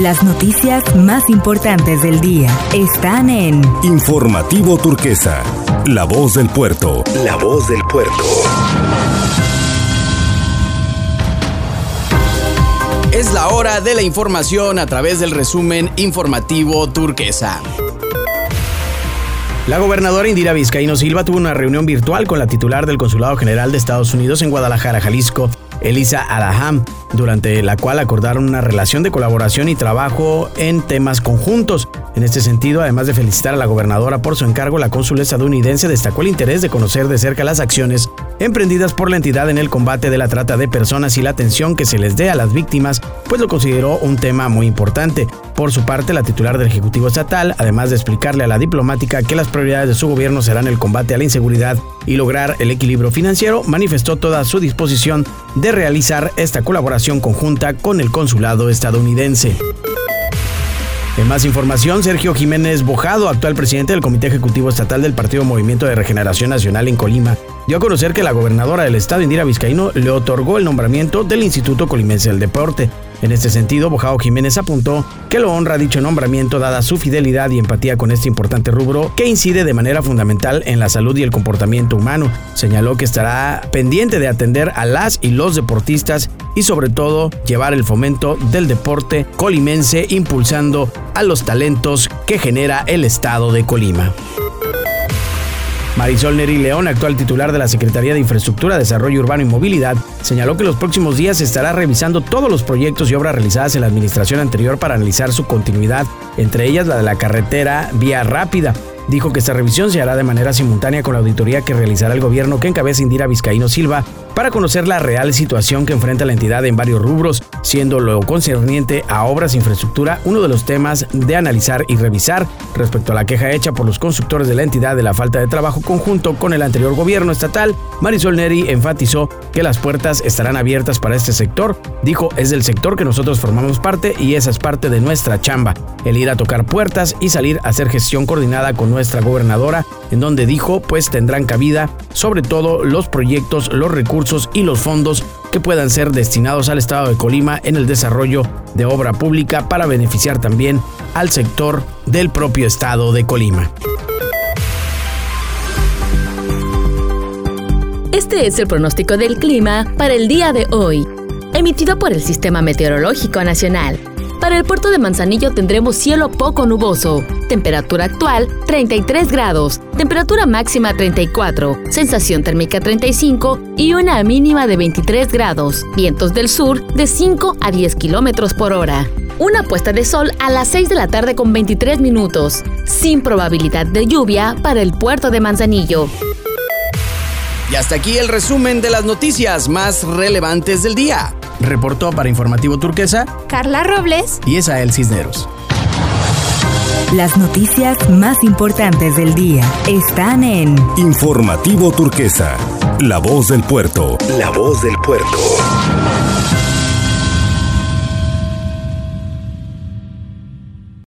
Las noticias más importantes del día están en Informativo Turquesa, La Voz del Puerto. La Voz del Puerto. Es la hora de la información a través del resumen informativo turquesa. La gobernadora Indira Vizcaíno Silva tuvo una reunión virtual con la titular del Consulado General de Estados Unidos en Guadalajara, Jalisco, Elisa Alaham, durante la cual acordaron una relación de colaboración y trabajo en temas conjuntos. En este sentido, además de felicitar a la gobernadora por su encargo, la cónsul estadounidense destacó el interés de conocer de cerca las acciones emprendidas por la entidad en el combate de la trata de personas y la atención que se les dé a las víctimas, pues lo consideró un tema muy importante. Por su parte, la titular del Ejecutivo Estatal, además de explicarle a la diplomática que las prioridades de su gobierno serán el combate a la inseguridad y lograr el equilibrio financiero, manifestó toda su disposición de realizar esta colaboración conjunta con el consulado estadounidense. En más información, Sergio Jiménez Bojado, actual presidente del Comité Ejecutivo Estatal del Partido Movimiento de Regeneración Nacional en Colima, dio a conocer que la gobernadora del estado, Indira Vizcaíno, le otorgó el nombramiento del Instituto Colimense del Deporte. En este sentido, Bojado Jiménez apuntó que lo honra dicho nombramiento dada su fidelidad y empatía con este importante rubro que incide de manera fundamental en la salud y el comportamiento humano. Señaló que estará pendiente de atender a las y los deportistas y sobre todo llevar el fomento del deporte colimense impulsando a los talentos que genera el estado de Colima. Marisol Neri León, actual titular de la Secretaría de Infraestructura, Desarrollo Urbano y Movilidad, señaló que los próximos días estará revisando todos los proyectos y obras realizadas en la administración anterior para analizar su continuidad, entre ellas la de la carretera Vía Rápida. Dijo que esta revisión se hará de manera simultánea con la auditoría que realizará el gobierno que encabeza Indira Vizcaíno Silva para conocer la real situación que enfrenta la entidad en varios rubros, siendo lo concerniente a obras e infraestructura uno de los temas de analizar y revisar respecto a la queja hecha por los constructores de la entidad de la falta de trabajo conjunto con el anterior gobierno estatal. Marisol Neri enfatizó que las puertas estarán abiertas para este sector. Dijo, es del sector que nosotros formamos parte y esa es parte de nuestra chamba, el ir a tocar puertas y salir a hacer gestión coordinada con nuestra gobernadora, en donde dijo, pues tendrán cabida sobre todo los proyectos, los recursos y los fondos que puedan ser destinados al Estado de Colima en el desarrollo de obra pública para beneficiar también al sector del propio Estado de Colima. Este es el pronóstico del clima para el día de hoy, emitido por el Sistema Meteorológico Nacional. Para el puerto de Manzanillo tendremos cielo poco nuboso, temperatura actual 33 grados, temperatura máxima 34, sensación térmica 35 y una mínima de 23 grados, vientos del sur de 5 a 10 kilómetros por hora. Una puesta de sol a las 6 de la tarde con 23 minutos, sin probabilidad de lluvia para el puerto de Manzanillo. Y hasta aquí el resumen de las noticias más relevantes del día. Reportó para Informativo Turquesa Carla Robles y Esael Cisneros. Las noticias más importantes del día están en Informativo Turquesa, La Voz del Puerto. La Voz del Puerto.